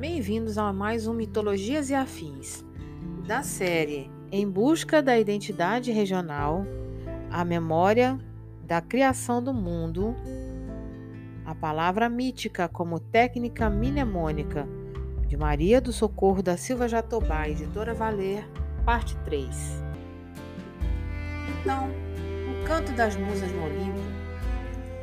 Bem-vindos a mais um Mitologias e Afins, da série Em Busca da Identidade Regional, a Memória da Criação do Mundo, a palavra mítica como técnica mnemônica, de Maria do Socorro da Silva Jatobá, editora Valer, parte 3. Então, o canto das musas no Olimpo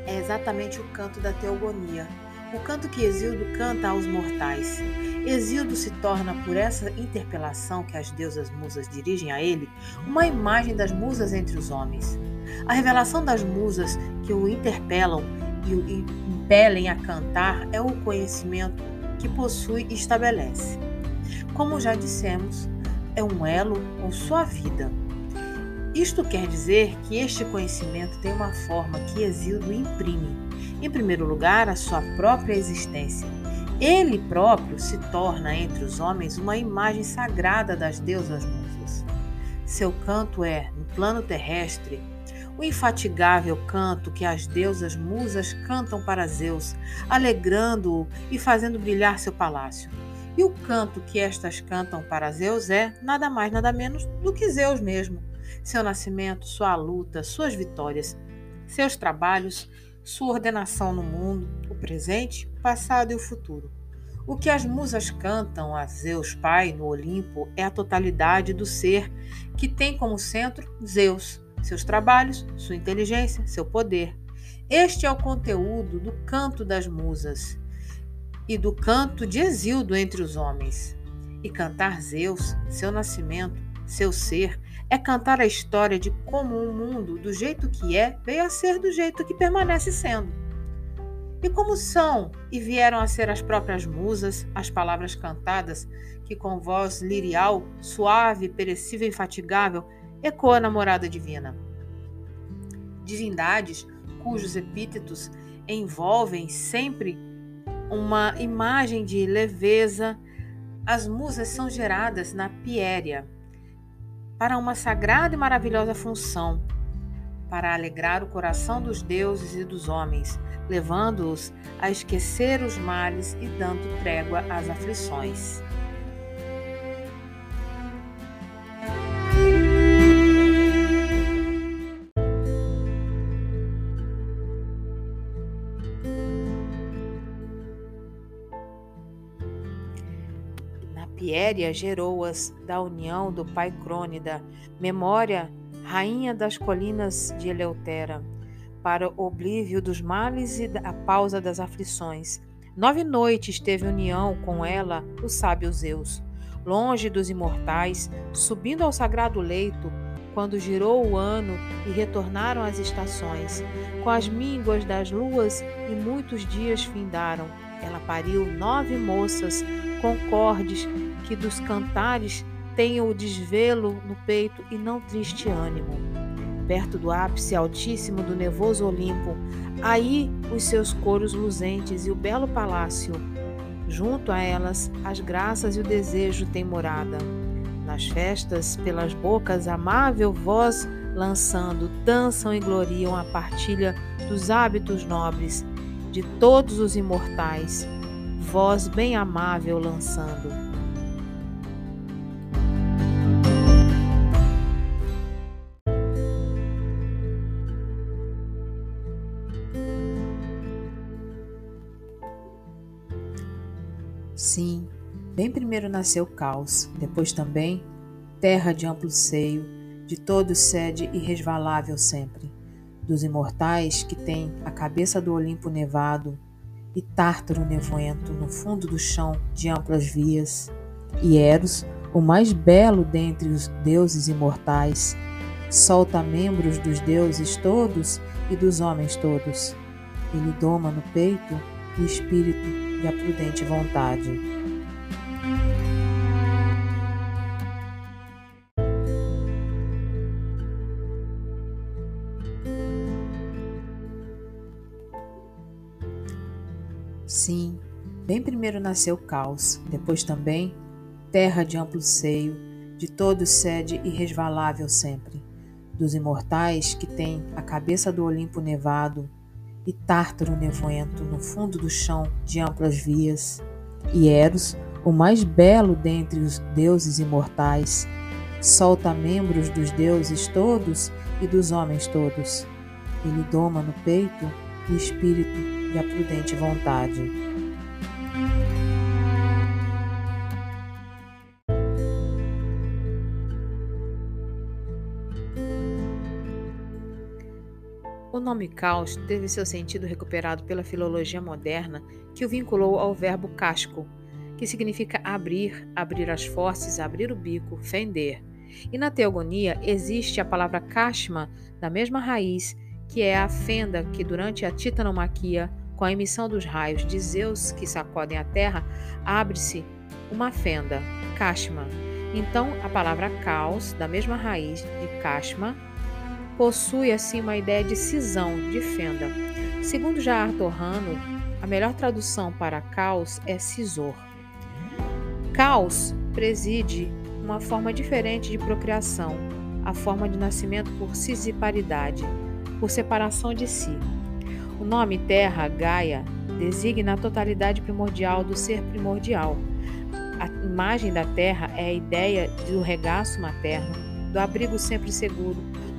é exatamente o canto da teogonia o canto que Exildo canta aos mortais. Exildo se torna, por essa interpelação que as deusas musas dirigem a ele, uma imagem das musas entre os homens. A revelação das musas que o interpelam e o impelem a cantar é o conhecimento que possui e estabelece. Como já dissemos, é um elo com sua vida. Isto quer dizer que este conhecimento tem uma forma que Exildo imprime em primeiro lugar, a sua própria existência. Ele próprio se torna entre os homens uma imagem sagrada das deusas musas. Seu canto é, no plano terrestre, o infatigável canto que as deusas musas cantam para Zeus, alegrando-o e fazendo brilhar seu palácio. E o canto que estas cantam para Zeus é nada mais, nada menos do que Zeus mesmo. Seu nascimento, sua luta, suas vitórias, seus trabalhos, sua ordenação no mundo, o presente, o passado e o futuro. O que as musas cantam a Zeus Pai no Olimpo é a totalidade do ser que tem como centro Zeus, seus trabalhos, sua inteligência, seu poder. Este é o conteúdo do canto das musas e do canto de Exildo entre os homens. E cantar Zeus, seu nascimento, seu ser, é cantar a história de como o mundo, do jeito que é, veio a ser do jeito que permanece sendo. E como são e vieram a ser as próprias musas, as palavras cantadas, que com voz lirial, suave, perecível e infatigável, ecoa na morada divina. Divindades cujos epítetos envolvem sempre uma imagem de leveza, as musas são geradas na piéria, para uma sagrada e maravilhosa função, para alegrar o coração dos deuses e dos homens, levando-os a esquecer os males e dando trégua às aflições. Piéria gerou-as da união do pai Crônida, memória, rainha das colinas de Eleutera, para o oblívio dos males e a pausa das aflições. Nove noites teve união com ela o sábio Zeus, longe dos imortais, subindo ao sagrado leito, quando girou o ano e retornaram as estações. Com as mínguas das luas e muitos dias findaram. Ela pariu nove moças concordes que dos cantares tenham o desvelo no peito e não triste ânimo. Perto do ápice altíssimo do nevoso Olimpo, aí os seus coros luzentes e o belo palácio. Junto a elas, as graças e o desejo têm morada. Nas festas, pelas bocas, amável voz lançando, dançam e gloriam a partilha dos hábitos nobres de todos os imortais voz bem amável lançando. Sim, bem primeiro nasceu caos, depois também terra de amplo seio, de todos sede irresvalável sempre, dos imortais que têm a cabeça do Olimpo nevado, e Tártaro nevoento no fundo do chão de amplas vias, e Eros, o mais belo dentre os deuses imortais, solta membros dos deuses todos e dos homens todos. Ele doma no peito o espírito e a prudente vontade. Primeiro nasceu caos, depois também terra de amplo seio, de todos sede irresvalável sempre, dos imortais que têm a cabeça do Olimpo nevado e Tártaro nevoento no fundo do chão de amplas vias, e Eros, o mais belo dentre os deuses imortais, solta membros dos deuses todos e dos homens todos. Ele doma no peito o espírito e a prudente vontade. Nome caos teve seu sentido recuperado pela filologia moderna, que o vinculou ao verbo casco, que significa abrir, abrir as forças, abrir o bico, fender. E na teogonia existe a palavra kashma, da mesma raiz, que é a fenda que durante a titanomaquia, com a emissão dos raios de Zeus que sacodem a terra, abre-se uma fenda, kashma. Então, a palavra caos, da mesma raiz de kashma, possui assim uma ideia de cisão, de fenda. Segundo Jair Torrano, a melhor tradução para caos é cisor. Caos preside uma forma diferente de procriação, a forma de nascimento por cisiparidade, por separação de si. O nome Terra, Gaia, designa a totalidade primordial do ser primordial. A imagem da Terra é a ideia do regaço materno, do abrigo sempre seguro,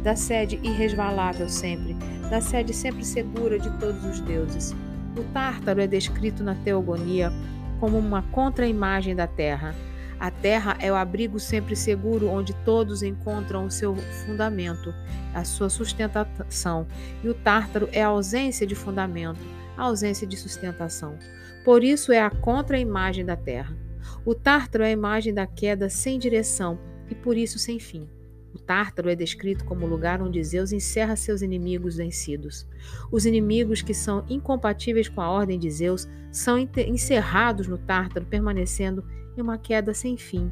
da sede irresvalável sempre, da sede sempre segura de todos os deuses. O Tártaro é descrito na Teogonia como uma contra-imagem da terra. A terra é o abrigo sempre seguro onde todos encontram o seu fundamento, a sua sustentação, e o tártaro é a ausência de fundamento, a ausência de sustentação. Por isso é a contra-imagem da terra. O tártaro é a imagem da queda sem direção e por isso sem fim. O Tártaro é descrito como o lugar onde Zeus encerra seus inimigos vencidos. Os inimigos que são incompatíveis com a ordem de Zeus são encerrados no Tártaro, permanecendo em uma queda sem fim.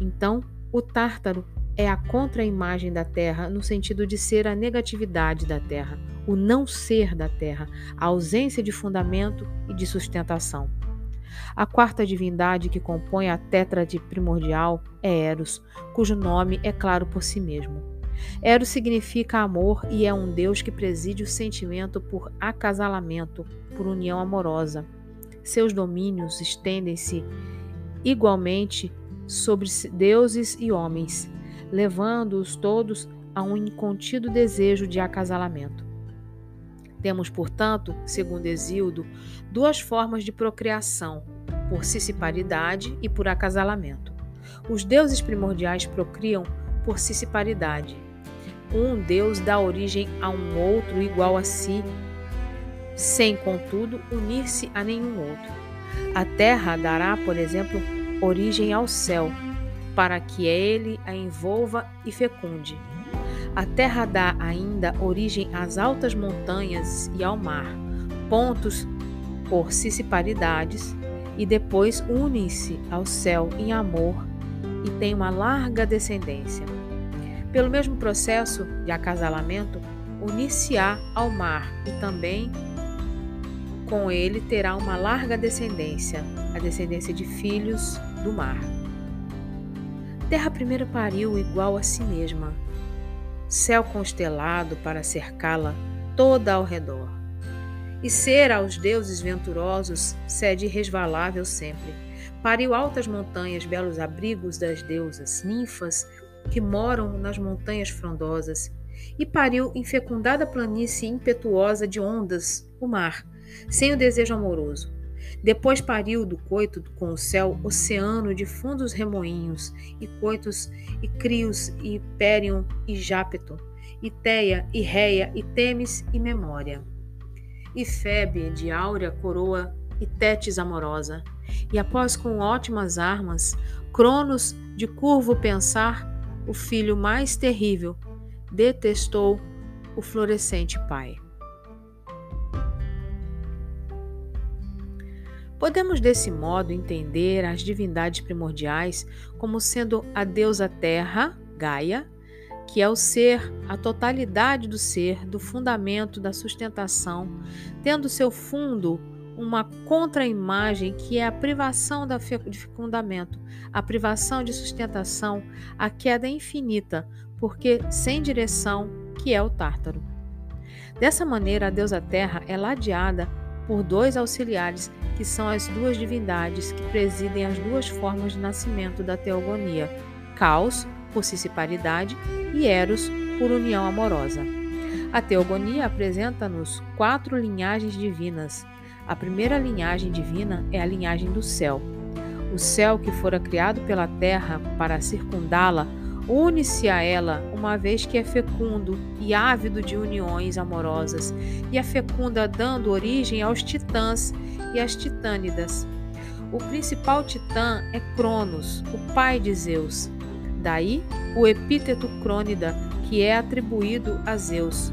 Então, o Tártaro é a contra-imagem da Terra no sentido de ser a negatividade da Terra, o não ser da Terra, a ausência de fundamento e de sustentação. A quarta divindade que compõe a tétrade primordial é Eros, cujo nome é claro por si mesmo. Eros significa amor e é um deus que preside o sentimento por acasalamento, por união amorosa. Seus domínios estendem-se igualmente sobre deuses e homens, levando-os todos a um incontido desejo de acasalamento. Temos, portanto, segundo Exildo, duas formas de procriação, por ciciparidade e por acasalamento. Os deuses primordiais procriam por ciciparidade. Um deus dá origem a um outro igual a si, sem, contudo, unir-se a nenhum outro. A terra dará, por exemplo, origem ao céu, para que ele a envolva e fecunde. A terra dá ainda origem às altas montanhas e ao mar, pontos por ciciparidades, e depois unem-se ao céu em amor e tem uma larga descendência. Pelo mesmo processo de acasalamento, unir-se-á ao mar e também com ele terá uma larga descendência, a descendência de filhos do mar. Terra primeiro pariu igual a si mesma, céu constelado para cercá-la toda ao redor. E ser aos deuses venturosos sede irresvalável sempre. Pariu altas montanhas, belos abrigos das deusas, ninfas que moram nas montanhas frondosas. E pariu infecundada planície impetuosa de ondas, o mar, sem o desejo amoroso. Depois pariu do coito com o céu oceano de fundos remoinhos, e coitos, e crios, e hipérion, e jápeto, e teia, e réia, e temes, e memória. E Febe, de áurea coroa, e Tétis amorosa. E após com ótimas armas, Cronos, de curvo pensar, o filho mais terrível, detestou o florescente pai. Podemos desse modo entender as divindades primordiais como sendo a deusa Terra, Gaia, que é o ser, a totalidade do ser, do fundamento da sustentação, tendo seu fundo uma contra-imagem que é a privação de fecundamento, a privação de sustentação, a queda infinita, porque sem direção, que é o Tártaro. Dessa maneira, a deusa Terra é ladeada por dois auxiliares que são as duas divindades que presidem as duas formas de nascimento da teogonia: Caos, por cissiparidade, e Eros, por união amorosa. A teogonia apresenta-nos quatro linhagens divinas. A primeira linhagem divina é a linhagem do céu. O céu que fora criado pela terra para circundá-la une-se a ela, uma vez que é fecundo e ávido de uniões amorosas, e a fecunda dando origem aos titãs e às titânidas. O principal titã é Cronos, o pai de Zeus. Daí o epíteto Crônida, que é atribuído a Zeus.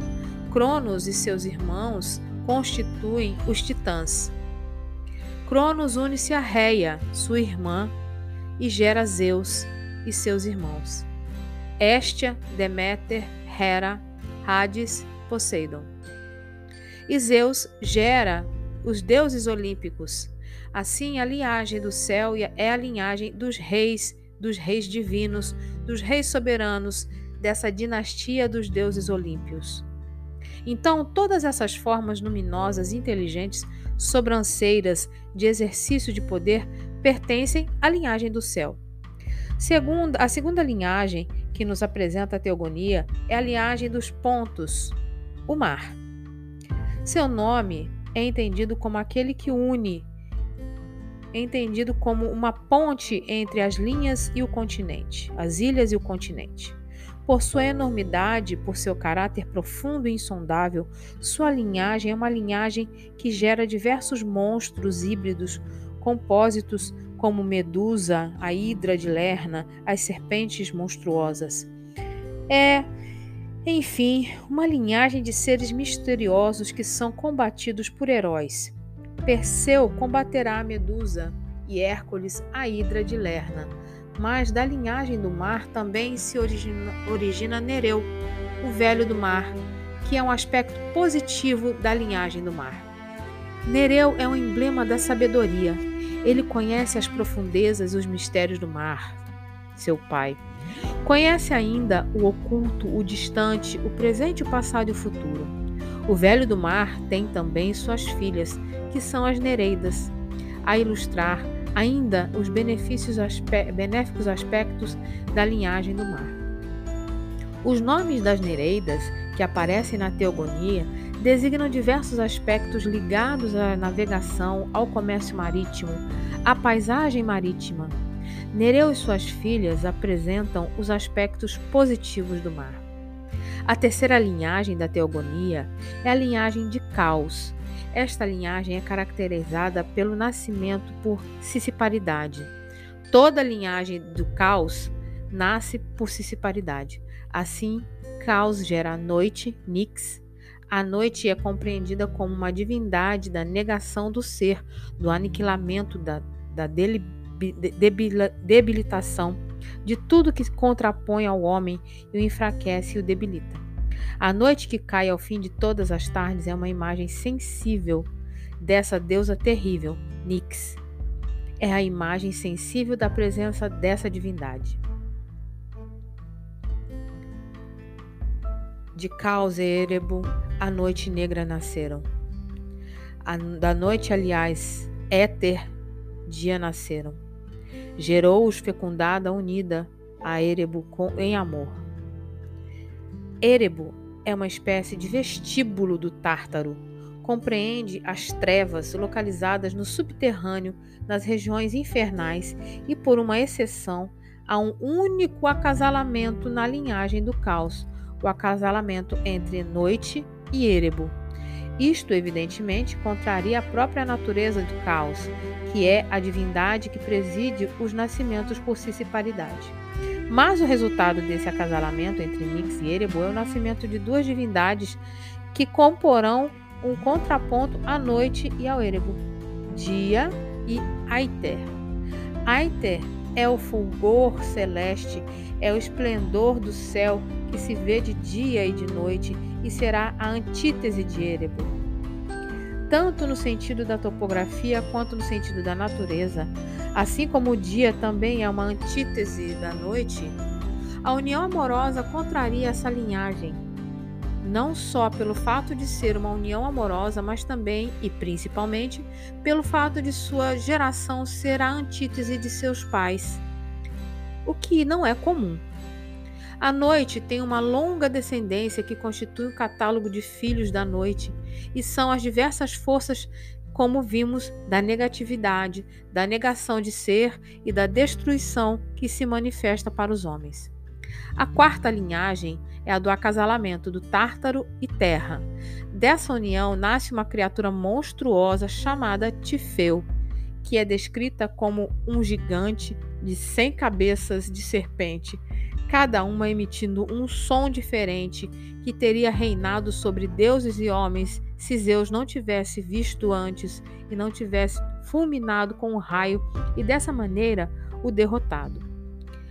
Cronos e seus irmãos constituem os titãs. Cronos une-se a Reia, sua irmã, e gera Zeus e seus irmãos. Hestia, Deméter, Hera, Hades, Poseidon. E Zeus gera os deuses olímpicos. Assim, a linhagem do céu é a linhagem dos reis, dos reis divinos, dos reis soberanos, dessa dinastia dos deuses olímpios. Então, todas essas formas luminosas, inteligentes, sobranceiras de exercício de poder pertencem à linhagem do céu. Segunda, a segunda linhagem que nos apresenta a teogonia é a linhagem dos pontos, o mar. Seu nome é entendido como aquele que une, é entendido como uma ponte entre as linhas e o continente, as ilhas e o continente. Por sua enormidade, por seu caráter profundo e insondável, sua linhagem é uma linhagem que gera diversos monstros híbridos compósitos como Medusa, a Hidra de Lerna, as serpentes monstruosas. É, enfim, uma linhagem de seres misteriosos que são combatidos por heróis. Perseu combaterá a Medusa e Hércules a Hidra de Lerna. Mas da linhagem do mar também se origina, origina Nereu, o velho do mar, que é um aspecto positivo da linhagem do mar. Nereu é um emblema da sabedoria, ele conhece as profundezas e os mistérios do mar, seu pai. Conhece ainda o oculto, o distante, o presente, o passado e o futuro. O velho do mar tem também suas filhas, que são as Nereidas, a ilustrar ainda os benefícios aspe benéficos aspectos da linhagem do mar. Os nomes das Nereidas, que aparecem na Teogonia, designam diversos aspectos ligados à navegação, ao comércio marítimo, à paisagem marítima. Nereu e suas filhas apresentam os aspectos positivos do mar. A terceira linhagem da teogonia é a linhagem de Caos. Esta linhagem é caracterizada pelo nascimento por cissiparidade. Toda linhagem do Caos nasce por cissiparidade. Assim, Caos gera noite, Nix, a noite é compreendida como uma divindade da negação do ser, do aniquilamento, da, da debilitação, de tudo que contrapõe ao homem e o enfraquece e o debilita. A noite que cai ao fim de todas as tardes é uma imagem sensível dessa deusa terrível, Nix. É a imagem sensível da presença dessa divindade. De Caos e Erebo, a noite negra nasceram. A, da noite, aliás, éter, dia nasceram. Gerou-os fecundada, unida a Erebo com, em amor. Erebo é uma espécie de vestíbulo do Tártaro. Compreende as trevas localizadas no subterrâneo, nas regiões infernais e, por uma exceção, há um único acasalamento na linhagem do caos, o acasalamento entre noite e Erebo. Isto, evidentemente, contraria a própria natureza do caos, que é a divindade que preside os nascimentos por cissiparidade. Mas o resultado desse acasalamento entre Nix e Erebo é o nascimento de duas divindades que comporão um contraponto à noite e ao Erebo, Dia e Aiter. Aiter é o fulgor celeste, é o esplendor do céu que se vê de dia e de noite e será a antítese de Erebo. Tanto no sentido da topografia quanto no sentido da natureza, assim como o dia também é uma antítese da noite, a união amorosa contraria essa linhagem. Não só pelo fato de ser uma união amorosa, mas também e principalmente pelo fato de sua geração ser a antítese de seus pais, o que não é comum. A noite tem uma longa descendência que constitui o catálogo de filhos da noite e são as diversas forças como vimos, da negatividade, da negação de ser e da destruição que se manifesta para os homens. A quarta linhagem é a do acasalamento do Tártaro e Terra. Dessa união nasce uma criatura monstruosa chamada Tifeu, que é descrita como um gigante de cem cabeças de serpente, cada uma emitindo um som diferente que teria reinado sobre deuses e homens se Zeus não tivesse visto antes e não tivesse fulminado com o raio e dessa maneira o derrotado.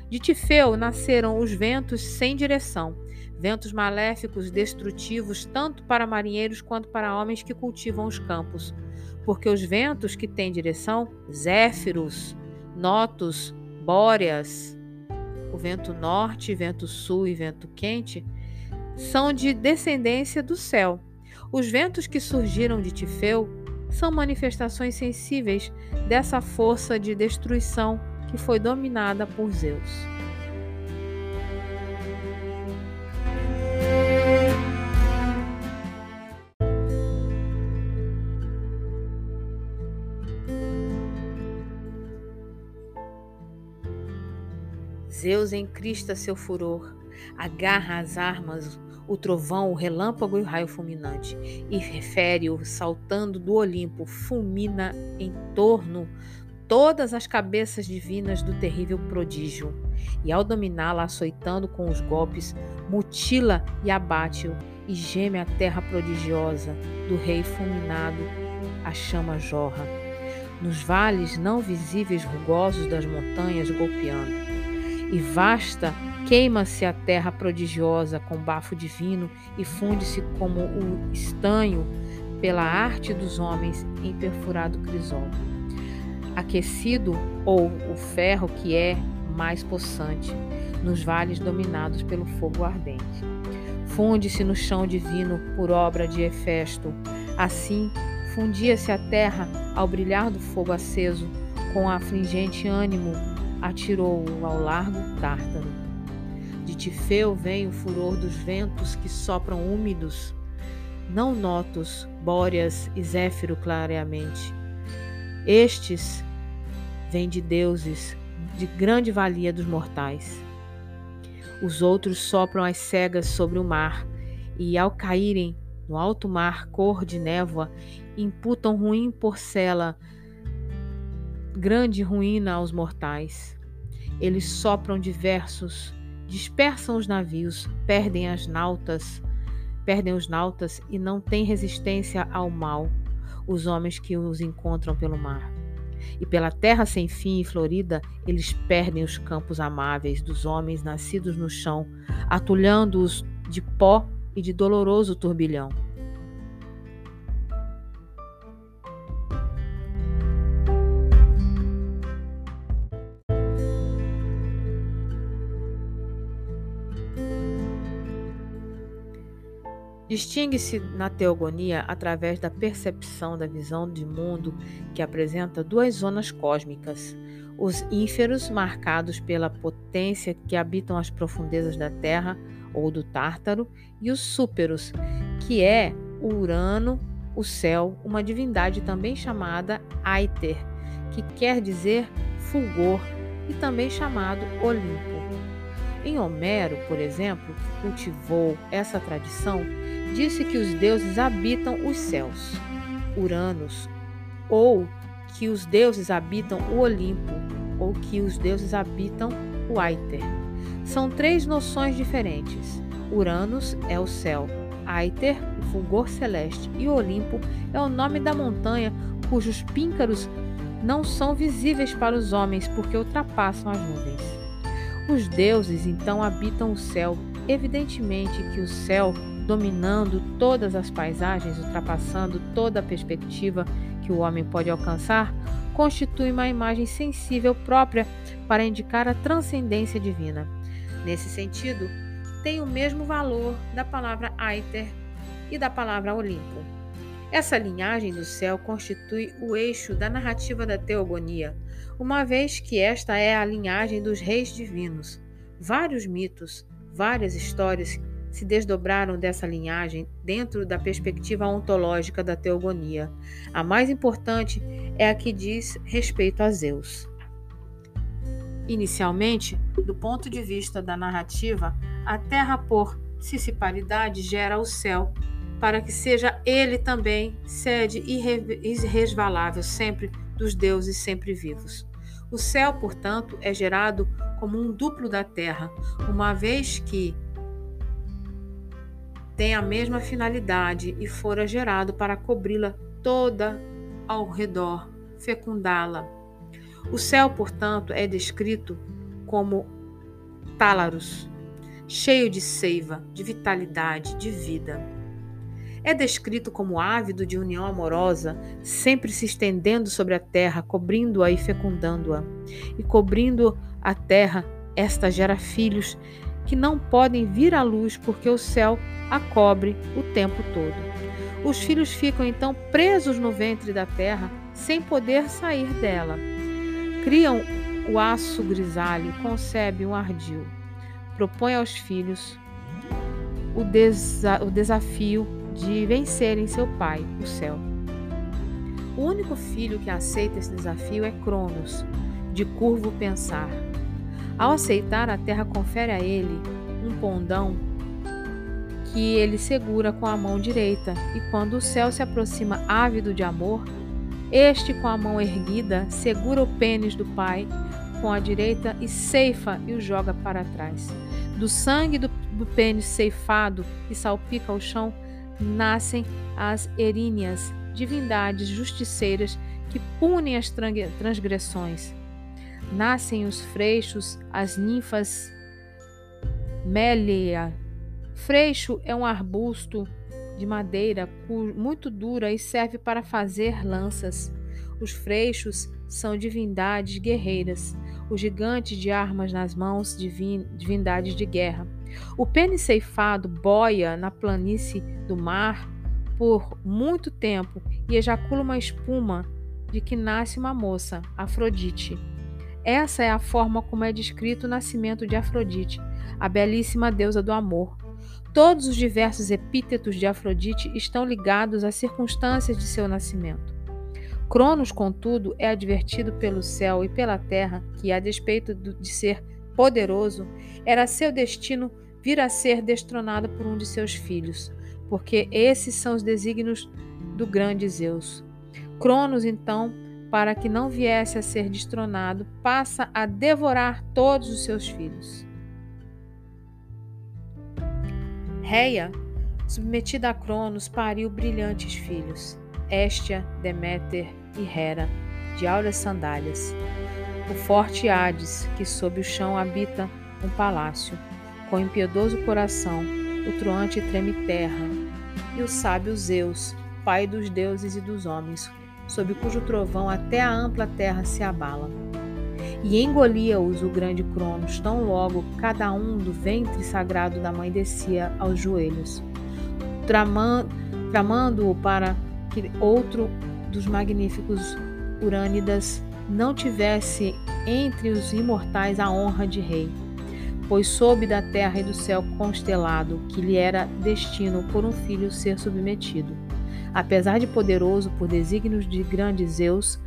De Tifeu nasceram os ventos sem direção, ventos maléficos, destrutivos tanto para marinheiros quanto para homens que cultivam os campos, porque os ventos que têm direção, Zéfiros, Notos, Bóreas, o vento norte, vento sul e vento quente, são de descendência do céu. Os ventos que surgiram de Tifeu são manifestações sensíveis dessa força de destruição que foi dominada por Zeus. Zeus encrista seu furor, agarra as armas, o trovão, o relâmpago e o raio fulminante, e refere-o saltando do Olimpo, fulmina em torno todas as cabeças divinas do terrível prodígio, e ao dominá-la, açoitando com os golpes, mutila e abate-o, e geme a terra prodigiosa do rei fulminado, a chama jorra. Nos vales não visíveis rugosos das montanhas golpeando e vasta queima-se a terra prodigiosa com bafo divino e funde-se como o estanho pela arte dos homens em perfurado crisol. Aquecido ou o ferro que é mais possante nos vales dominados pelo fogo ardente. Funde-se no chão divino por obra de Hefesto. Assim, fundia-se a terra ao brilhar do fogo aceso com afligente ânimo atirou-o ao largo Tártaro. De Tifeu vem o furor dos ventos que sopram úmidos, não notos, bóreas e zéfiro clareamente. Estes vêm de deuses, de grande valia dos mortais. Os outros sopram as cegas sobre o mar, e ao caírem no alto mar cor de névoa, imputam ruim porcela grande ruína aos mortais. Eles sopram diversos, dispersam os navios, perdem as nautas, perdem os nautas e não têm resistência ao mal, os homens que os encontram pelo mar. E pela terra sem fim e florida, eles perdem os campos amáveis dos homens nascidos no chão, atulhando-os de pó e de doloroso turbilhão. Distingue-se na teogonia através da percepção da visão de mundo que apresenta duas zonas cósmicas: os ínferos, marcados pela potência que habitam as profundezas da Terra ou do Tártaro, e os súperos, que é o Urano, o céu, uma divindade também chamada Aiter, que quer dizer fulgor, e também chamado Olimpo. Em Homero, por exemplo, cultivou essa tradição disse que os deuses habitam os céus, Uranus, ou que os deuses habitam o Olimpo, ou que os deuses habitam o Aiter. São três noções diferentes. Uranus é o céu, Aiter, o fulgor celeste, e Olimpo é o nome da montanha cujos píncaros não são visíveis para os homens porque ultrapassam as nuvens. Os deuses então habitam o céu. Evidentemente que o céu dominando todas as paisagens, ultrapassando toda a perspectiva que o homem pode alcançar, constitui uma imagem sensível própria para indicar a transcendência divina. Nesse sentido, tem o mesmo valor da palavra Aether e da palavra Olimpo. Essa linhagem do céu constitui o eixo da narrativa da teogonia, uma vez que esta é a linhagem dos reis divinos. Vários mitos, várias histórias se desdobraram dessa linhagem dentro da perspectiva ontológica da teogonia. A mais importante é a que diz respeito a Zeus. Inicialmente, do ponto de vista da narrativa, a Terra por ciciparidade gera o céu, para que seja ele também sede irresvalável sempre dos deuses sempre vivos. O céu, portanto, é gerado como um duplo da terra, uma vez que tem a mesma finalidade e fora gerado para cobri-la toda ao redor, fecundá-la. O céu, portanto, é descrito como Tálaros, cheio de seiva, de vitalidade, de vida. É descrito como ávido de união amorosa, sempre se estendendo sobre a terra, cobrindo-a e fecundando-a. E cobrindo a terra, esta gera filhos que não podem vir à luz porque o céu a cobre o tempo todo. Os filhos ficam então presos no ventre da terra, sem poder sair dela. Criam o aço grisalho, concebe um ardil. Propõe aos filhos o, desa o desafio de vencerem seu pai, o céu. O único filho que aceita esse desafio é Cronos, de curvo pensar. Ao aceitar, a terra confere a ele um pondão que ele segura com a mão direita, e quando o céu se aproxima ávido de amor, este, com a mão erguida, segura o pênis do pai com a direita e ceifa e o joga para trás. Do sangue do, do pênis ceifado e salpica o chão, nascem as eríneas, divindades justiceiras que punem as transgressões. Nascem os freixos, as ninfas Mélia, Freixo é um arbusto de madeira muito dura e serve para fazer lanças. Os freixos são divindades guerreiras, os gigantes de armas nas mãos, divindades de guerra. O pênis ceifado boia na planície do mar por muito tempo e ejacula uma espuma de que nasce uma moça, Afrodite. Essa é a forma como é descrito o nascimento de Afrodite, a belíssima deusa do amor. Todos os diversos epítetos de Afrodite estão ligados às circunstâncias de seu nascimento. Cronos, contudo, é advertido pelo céu e pela terra que, a despeito de ser poderoso, era seu destino vir a ser destronado por um de seus filhos, porque esses são os desígnios do grande Zeus. Cronos, então, para que não viesse a ser destronado, passa a devorar todos os seus filhos. Reia, submetida a Cronos, pariu brilhantes filhos, Éstia, Deméter e Hera, de áureas sandálias. O forte Hades, que sob o chão habita um palácio, com impiedoso coração, o truante treme terra, e o sábio Zeus, pai dos deuses e dos homens, sob cujo trovão até a ampla terra se abala e engolia-os o grande Cronos, tão logo cada um do ventre sagrado da mãe descia aos joelhos, tramando-o para que outro dos magníficos Urânidas não tivesse entre os imortais a honra de rei, pois soube da terra e do céu constelado que lhe era destino por um filho ser submetido. Apesar de poderoso por desígnios de grande Zeus,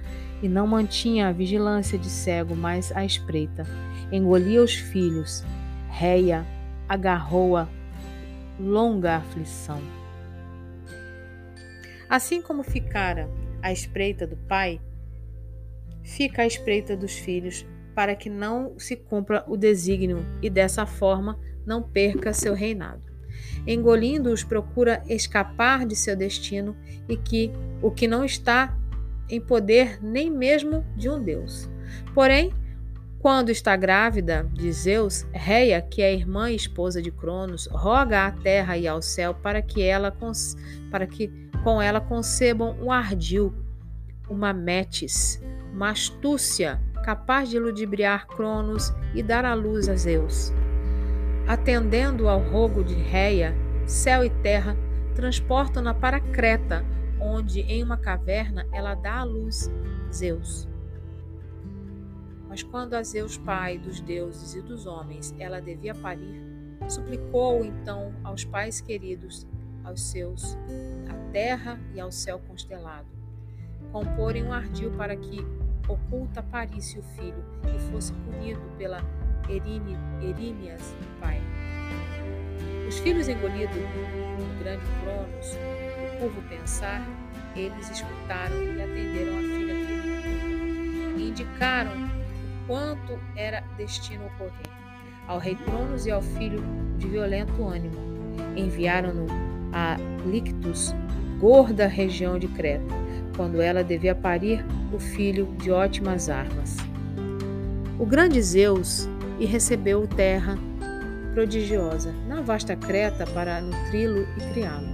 e não mantinha a vigilância de cego, mas a espreita. Engolia os filhos, réia, agarrou-a, longa aflição. Assim como ficara à espreita do pai, fica à espreita dos filhos, para que não se cumpra o desígnio e dessa forma não perca seu reinado. Engolindo-os, procura escapar de seu destino e que o que não está em poder nem mesmo de um deus. Porém, quando está grávida de Zeus, Reia, que é irmã e esposa de Cronos, roga à terra e ao céu para que, ela para que com ela concebam um ardil, uma metis, uma astúcia capaz de ludibriar Cronos e dar à luz a Zeus. Atendendo ao rogo de Reia, céu e terra transportam-na para Creta, onde em uma caverna ela dá à luz Zeus. Mas quando a Zeus, pai dos deuses e dos homens, ela devia parir, suplicou então aos pais queridos, aos seus, à terra e ao céu constelado, comporem um ardil para que oculta parisse o filho e fosse punido pela Eríneas, pai. Os filhos engolidos no grande Cronos, o povo pensar, eles escutaram e atenderam a filha querida. E indicaram o quanto era destino ocorrer. Ao rei Cronos e ao filho de violento ânimo, enviaram-no a Lictus, gorda região de Creta, quando ela devia parir o filho de ótimas armas. O grande Zeus e recebeu terra prodigiosa na vasta Creta para nutri-lo e criá-lo.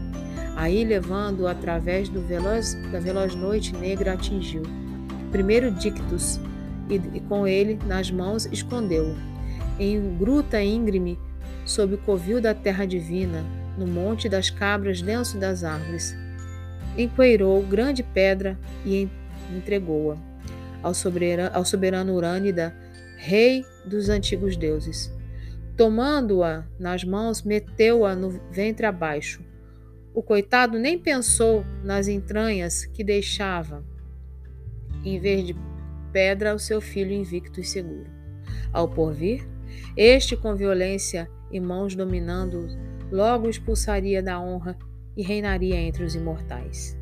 Aí, levando-o através veloz, da veloz noite negra, atingiu. Primeiro Dictus, e, e com ele nas mãos escondeu-o. Em gruta íngreme, sob o covil da terra divina, no monte das cabras denso das árvores, empoeirou grande pedra e entregou-a ao soberano Urânida, rei dos antigos deuses. Tomando-a nas mãos, meteu-a no ventre abaixo o coitado nem pensou nas entranhas que deixava, em vez de pedra, o seu filho invicto e seguro. Ao porvir, este, com violência e mãos dominando, logo expulsaria da honra e reinaria entre os imortais.